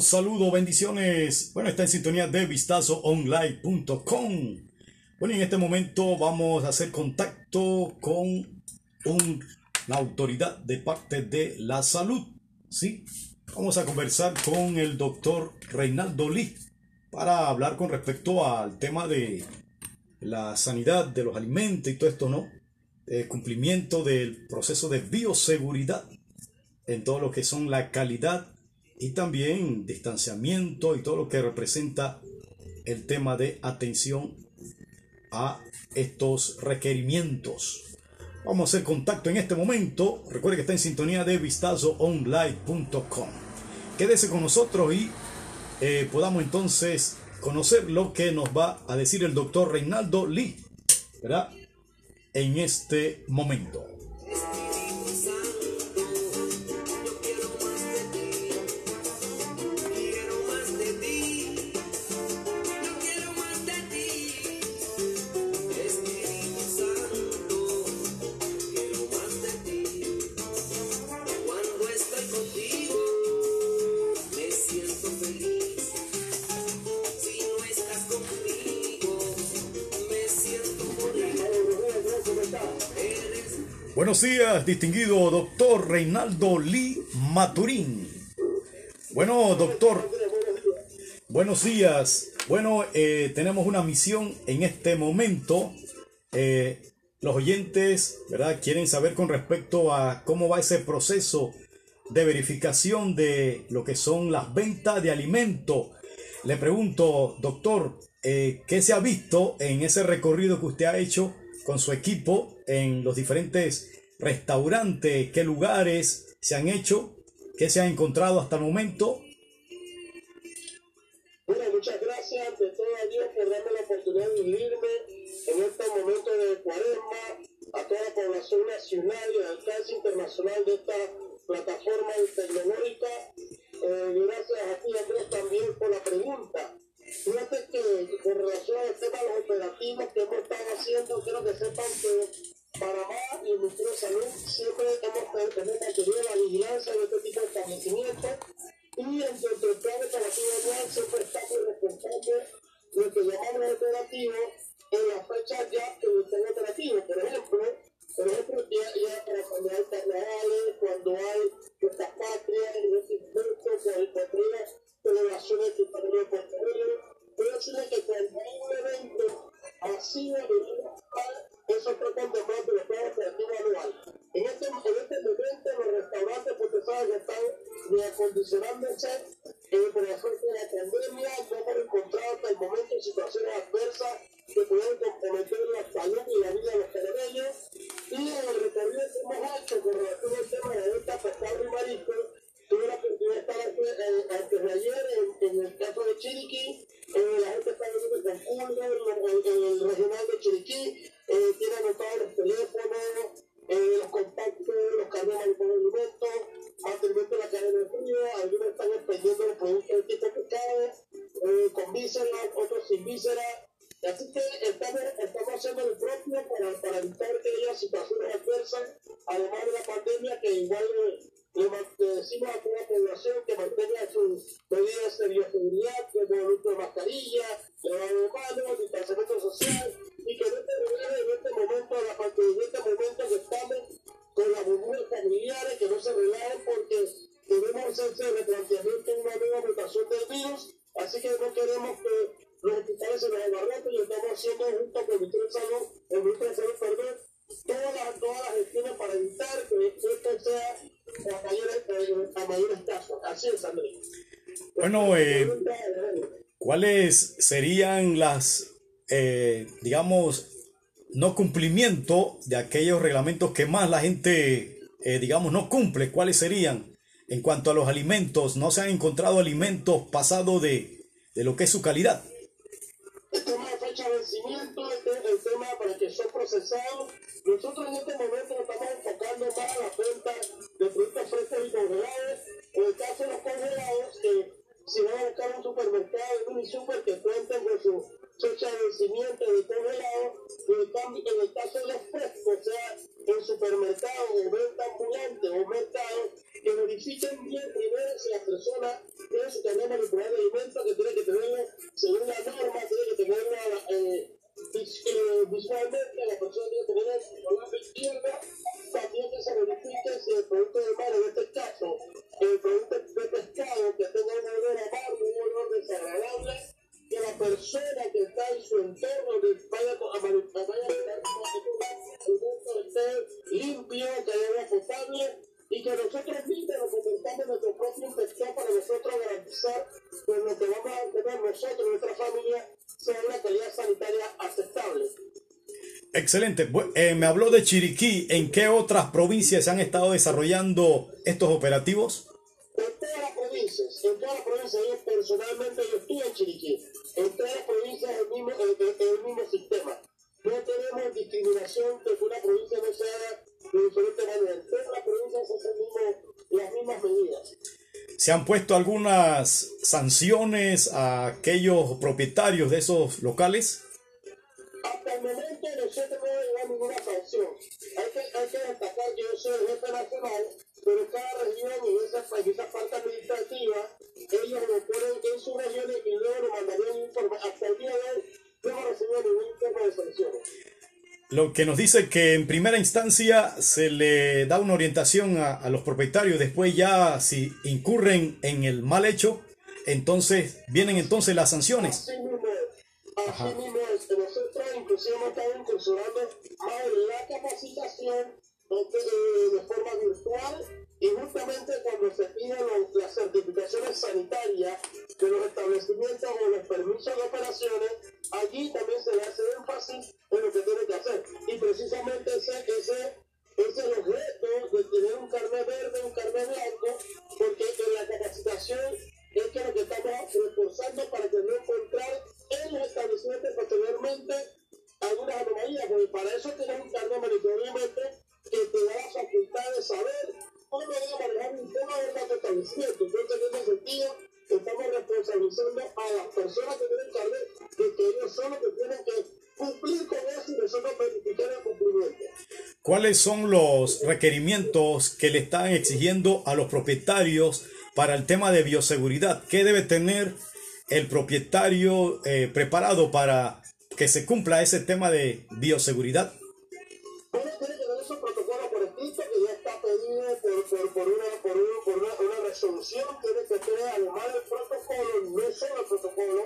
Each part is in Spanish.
Saludos, bendiciones. Bueno, está en sintonía de vistazoonline.com. Bueno, en este momento vamos a hacer contacto con una autoridad de parte de la salud. ¿Sí? Vamos a conversar con el doctor Reinaldo Lee para hablar con respecto al tema de la sanidad de los alimentos y todo esto, ¿no? El cumplimiento del proceso de bioseguridad en todo lo que son la calidad y también distanciamiento y todo lo que representa el tema de atención a estos requerimientos. Vamos a hacer contacto en este momento. Recuerde que está en sintonía de vistazoonline.com. Quédese con nosotros y eh, podamos entonces conocer lo que nos va a decir el doctor Reinaldo Lee, ¿verdad? En este momento. Buenos días, distinguido doctor Reinaldo Lee Maturín. Bueno, doctor, buenos días. Bueno, eh, tenemos una misión en este momento. Eh, los oyentes, ¿verdad? Quieren saber con respecto a cómo va ese proceso de verificación de lo que son las ventas de alimentos. Le pregunto, doctor, eh, ¿qué se ha visto en ese recorrido que usted ha hecho con su equipo en los diferentes restaurantes, qué lugares se han hecho, qué se ha encontrado hasta el momento. Bueno, muchas gracias ante todo a Dios por darme la oportunidad de unirme en este momento de cuaresma a toda la población nacional y al alcance internacional de esta plataforma tecnológica. Eh, gracias a ti, Andrés, también por la pregunta. Fíjate que con relación al tema de los operativos que hemos estado haciendo, quiero que sepan que Panamá y de Salud siempre hemos tenido la vigilancia de este tipo la población que mantenga sus medidas de bioseguridad, como el uso de mascarilla, lavado de manos, ¿cuáles serían las eh, digamos, no cumplimiento de aquellos reglamentos que más la gente, eh, digamos, no cumple. ¿Cuáles serían? En cuanto a los alimentos, no se han encontrado alimentos pasados de, de lo que es su calidad. El tema de fecha de vencimiento, el, tema para que son procesados. Nosotros en este momento nos estamos enfocando más a la venta de productos frescos y congelados. En el caso de los congelados, que si van a buscar un supermercado, un super que cuenten con su fecha de vencimiento de congelado, en el caso de los frescos, sea, en supermercados o venta ambulante o mercado, que verifiquen bien primero si la persona tiene su cadena visualmente limpio, que agua potable y que nosotros mismos en nuestro propio inspector para nosotros garantizar que lo que vamos a tener nosotros, nuestra familia, sea una calidad sanitaria aceptable. Excelente. Eh, me habló de Chiriquí. ¿En qué otras provincias se han estado desarrollando estos operativos? En todas las provincias, en todas las provincias. Yo personalmente yo estuve en Chiriquí. En todas las provincias el mismo, el, el mismo sistema. No tenemos discriminación que una provincia no sea de diferente manera. En todas las provincias se hacen las mismas medidas. ¿Se han puesto algunas sanciones a aquellos propietarios de esos locales? Lo que nos dice que en primera instancia se le da una orientación a, a los propietarios, después ya si incurren en el mal hecho, entonces vienen entonces las sanciones. Así mismo. Así mismo. Que nosotros inclusive hemos estado incursionando más en la capacitación de, de forma virtual y justamente cuando se piden las certificaciones sanitarias de los establecimientos o los permisos de operaciones, allí también se le hace énfasis en lo que tiene que hacer. Y precisamente ese, ese es el objeto de tener un carnet verde, un carnet blanco, porque en la capacitación es que lo que estamos reforzando para que no encontrar en los establecimientos posteriormente algunas anomalías, porque para eso tienes un carnet ¿Cuáles son los requerimientos que le están exigiendo a los propietarios para el tema de bioseguridad? ¿Qué debe tener el propietario eh, preparado para que se cumpla ese tema de bioseguridad? Uno tiene que tener, además del protocolo, no solo el protocolo,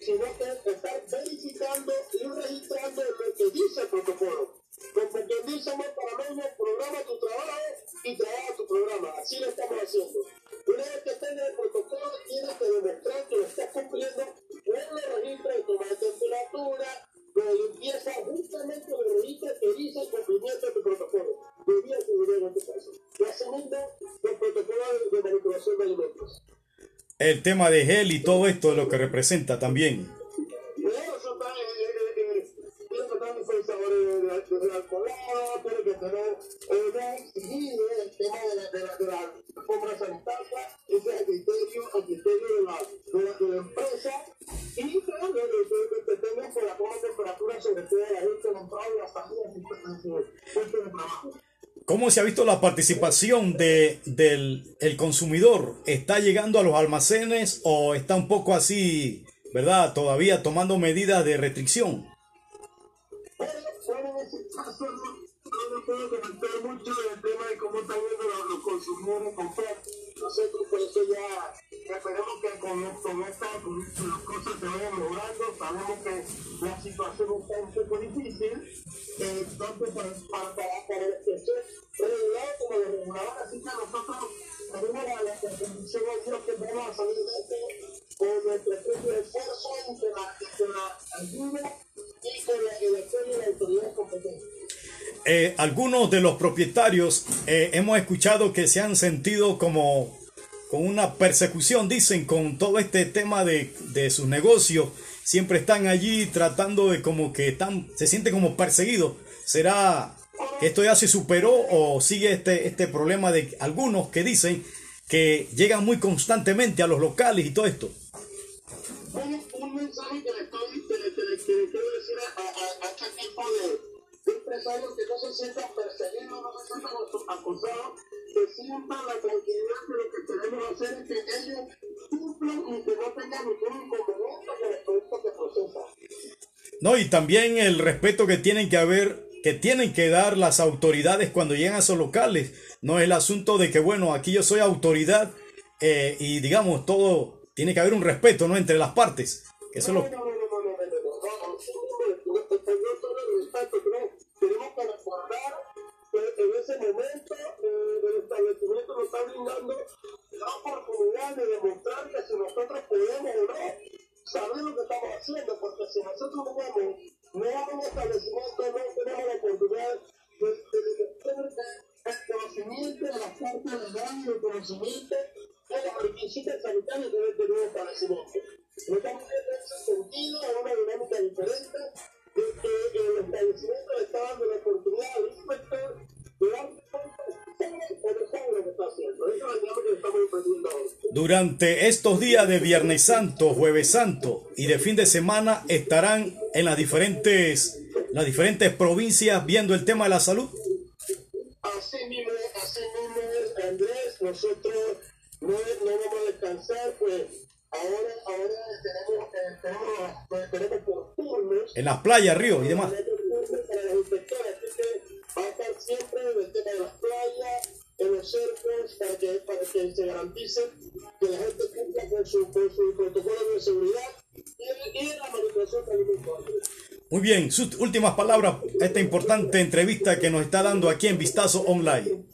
sino que estar verificando y registrando lo que dice el protocolo. Como quien dice, amor panameño, programa tu trabajo y trabaja tu programa. Así lo estamos haciendo. Una vez que tenga el protocolo, tienes que demostrar que lo estás cumpliendo con los registros de toma temperatura, de limpieza, justamente los registros que dice el cumplimiento de tu protocolo. De bioseguridad en este caso. Y asimismo, los protocolos de, manipulación de alimentos. El tema de gel y todo esto de lo que representa también. Se ha visto la participación de, del el consumidor? ¿Está llegando a los almacenes o está un poco así, verdad, todavía tomando medidas de restricción? Bueno, en ese caso no, no puedo comentar mucho del tema de cómo están viendo los, los consumidores comprar. Nosotros por eso ya esperemos que con, con esta con las cosas se vayan mejorando. Sabemos que la situación está un poco difícil, eh, tanto para, para, para, para el sector regulado como los reguladores. Así que nosotros tenemos la, la, de Dios que vamos a salir de esto con nuestro propio esfuerzo y con la, con la ayuda y con la, el apoyo de la autoridad competente. Eh, algunos de los propietarios eh, hemos escuchado que se han sentido como con una persecución, dicen, con todo este tema de, de sus negocios. Siempre están allí tratando de como que están, se sienten como perseguidos. ¿Será que esto ya se superó o sigue este, este problema de algunos que dicen que llegan muy constantemente a los locales y todo esto? un, mensaje decir a, a, este de, que no se sientan perseguidos, no se sientan acosados, que sientan la tranquilidad que lo que queremos hacer es que ellos cumplan y que no tengan ningún inconveniente con el producto que procesan. No, y también el respeto que tienen que haber, que tienen que dar las autoridades cuando llegan a esos locales. No es el asunto de que, bueno, aquí yo soy autoridad eh, y digamos, todo, tiene que haber un respeto, ¿no? Entre las partes. Eso es lo la oportunidad de demostrar que si nosotros podemos o no saber lo que estamos haciendo, porque si nosotros no Durante estos días de Viernes Santo, Jueves Santo y de fin de semana estarán en las diferentes, las diferentes provincias viendo el tema de la salud. Así mismo, así mismo es, Andrés, nosotros no, no vamos a descansar, pues ahora, ahora tenemos, eh, tenemos, tenemos por turnos. En las playas, ríos y demás. Para los inspectores, así que va a estar siempre en el tema de las playas, en los cercos, para que, para que se garantice que la gente cumpla con su, con su protocolo de seguridad y, la manipulación de alimentos. Muy bien, sus últimas palabras a esta importante entrevista que nos está dando aquí en Vistazo Online.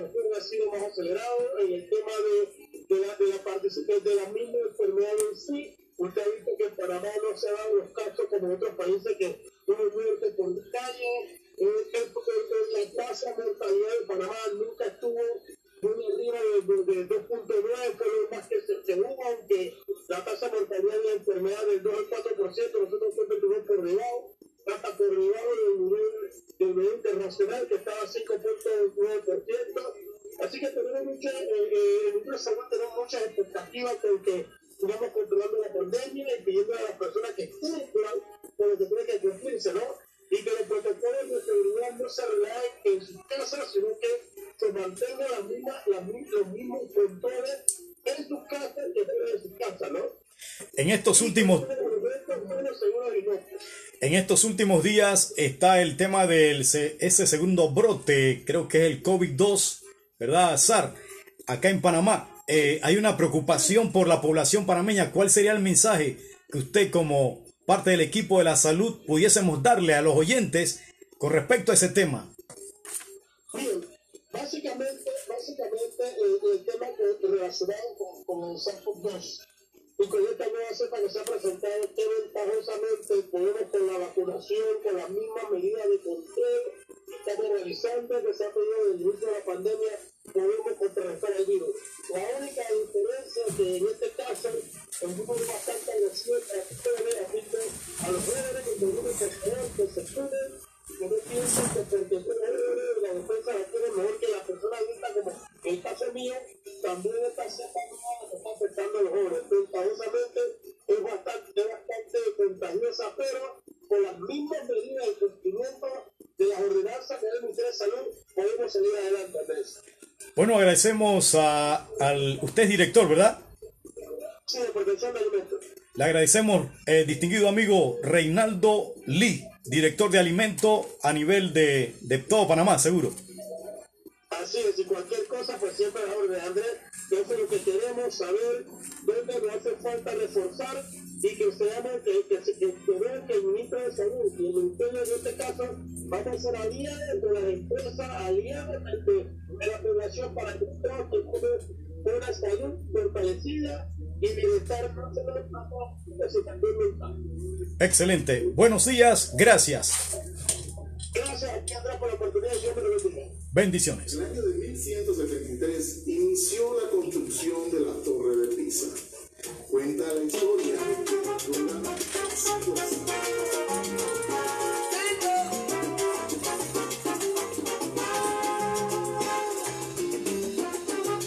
Vacunación ha sido más acelerado, en el tema de, la, de la participación de la misma enfermedad en sí. Usted ha visto que en Panamá no se dan los casos como en otros países que hubo muerte por calle, la tasa mortalidad de Panamá nunca estuvo muy arriba de, de, de 2.9, fue lo más que se, se hubo, aunque la tasa mortalidad de la enfermedad del 2 al 4%, nosotros siempre estuvimos por debajo, por debajo del nivel, internacional que estaba a 5.9%. Así que tenemos mucha, eh, eh, tenemos muchas expectativas con que sigamos controlando la pandemia y pidiendo a las personas que cumplan con lo que tiene que cumplirse, ¿no? Y que los protocolos de seguridad no se relajen en sus casas, sino que se mantengan las mismas, las, los mismos controles en sus casas que fuera de sus casas, ¿no? En estos últimos, en estos últimos días está el tema se- ese segundo brote, creo que es el COVID-2, ¿verdad, SAR? Acá en Panamá. Eh, hay una preocupación por la población panameña. ¿Cuál sería el mensaje que usted como parte del equipo de la salud pudiésemos darle a los oyentes con respecto a ese tema? Bien, básicamente, básicamente eh, el tema relacionado con, con el SARS-CoV-2 y con esta nueva cepa que se ha presentado, que ventajosamente podemos con la vacunación, con las mismas medidas de control que estamos realizando, que se ha pedido desde el inicio de la pandemia, podemos contrarrestar el virus. La única diferencia es que en este caso el virus es bastante agresivo a los jóvenes, que a los jóvenes que que que se cuiden que no piensen que porque tú eres la defensa la tiene mejor que la persona adulta, como el caso mío, también esta cepa nueva que está afectando a los jóvenes. Ventajosamente es bastante, es bastante contagiosa, pero con las mismas medidas de cumplimiento de las ordenanzas que da el Ministerio de Salud, podemos seguir adelante, Andrés. Bueno, agradecemos a, al... Usted es director, ¿verdad? Sí, de protección de alimentos. Le agradecemos, eh, distinguido amigo Reinaldo Lee, director de alimento a nivel de, de todo Panamá, seguro. Así es, y cualquier cosa, pues siempre la orden, Andrés, eso es lo que queremos saber, dónde nos hace falta reforzar y que seamos, que, que, que, que vean que el ministro de Salud y el ministerio en este caso vamos a ser aliados de las empresas, aliados de, de la población para que todos tengamos una salud fortalecida Excelente. Buenos días, gracias. Gracias, por la oportunidad. Bendiciones. En el año de 1173 inició la construcción de la Torre de Pisa. Cuenta la historia. Durante siglos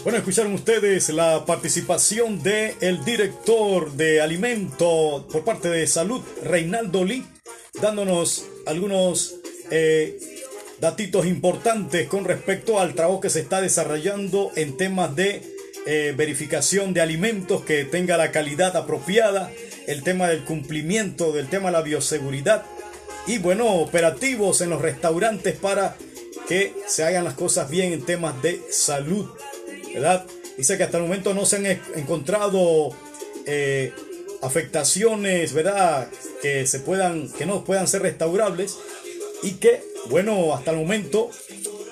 Bueno, escucharon ustedes la participación de el director de alimento por parte de salud, Reinaldo Lee, dándonos algunos eh, datitos importantes con respecto al trabajo que se está desarrollando en temas de eh, verificación de alimentos que tenga la calidad apropiada, el tema del cumplimiento del tema de la bioseguridad y bueno, operativos en los restaurantes para que se hagan las cosas bien en temas de salud. ¿Verdad? Dice que hasta el momento no se han encontrado eh, afectaciones, ¿verdad? Que se puedan, que no puedan ser restaurables y que, bueno, hasta el momento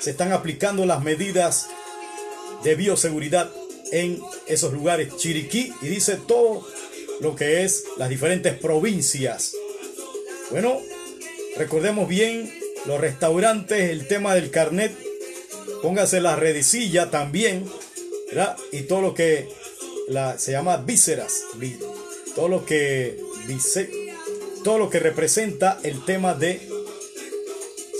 se están aplicando las medidas de bioseguridad en esos lugares. Chiriquí y dice todo lo que es las diferentes provincias. Bueno, recordemos bien los restaurantes, el tema del carnet, póngase la redicilla también y todo lo que la, se llama vísceras, todo lo que todo lo que representa el tema de,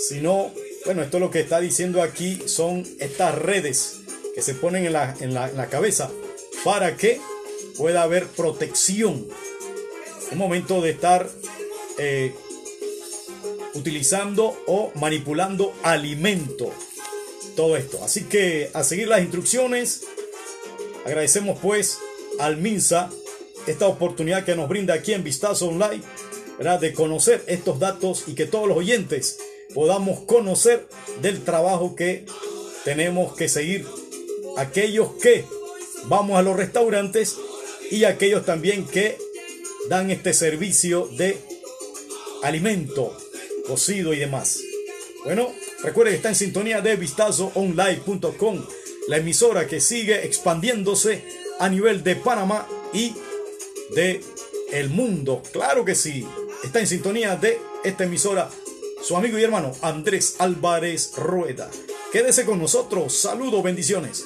si no, bueno, esto lo que está diciendo aquí son estas redes que se ponen en la, en la, cabeza para que pueda haber protección. Es momento de estar eh, utilizando o manipulando alimento. Todo esto. Así que a seguir las instrucciones Agradecemos pues al MINSA esta oportunidad que nos brinda aquí en Vistazo Online, de conocer estos datos y que todos los oyentes podamos conocer del trabajo que tenemos que seguir. Aquellos que vamos a los restaurantes y aquellos también que dan este servicio de alimento cocido y demás. Bueno, recuerde que está en sintonía de vistazoonline.com la emisora que sigue expandiéndose a nivel de Panamá y de el mundo. Claro que sí. Está en sintonía de esta emisora su amigo y hermano Andrés Álvarez Rueda. Quédese con nosotros. Saludos, bendiciones.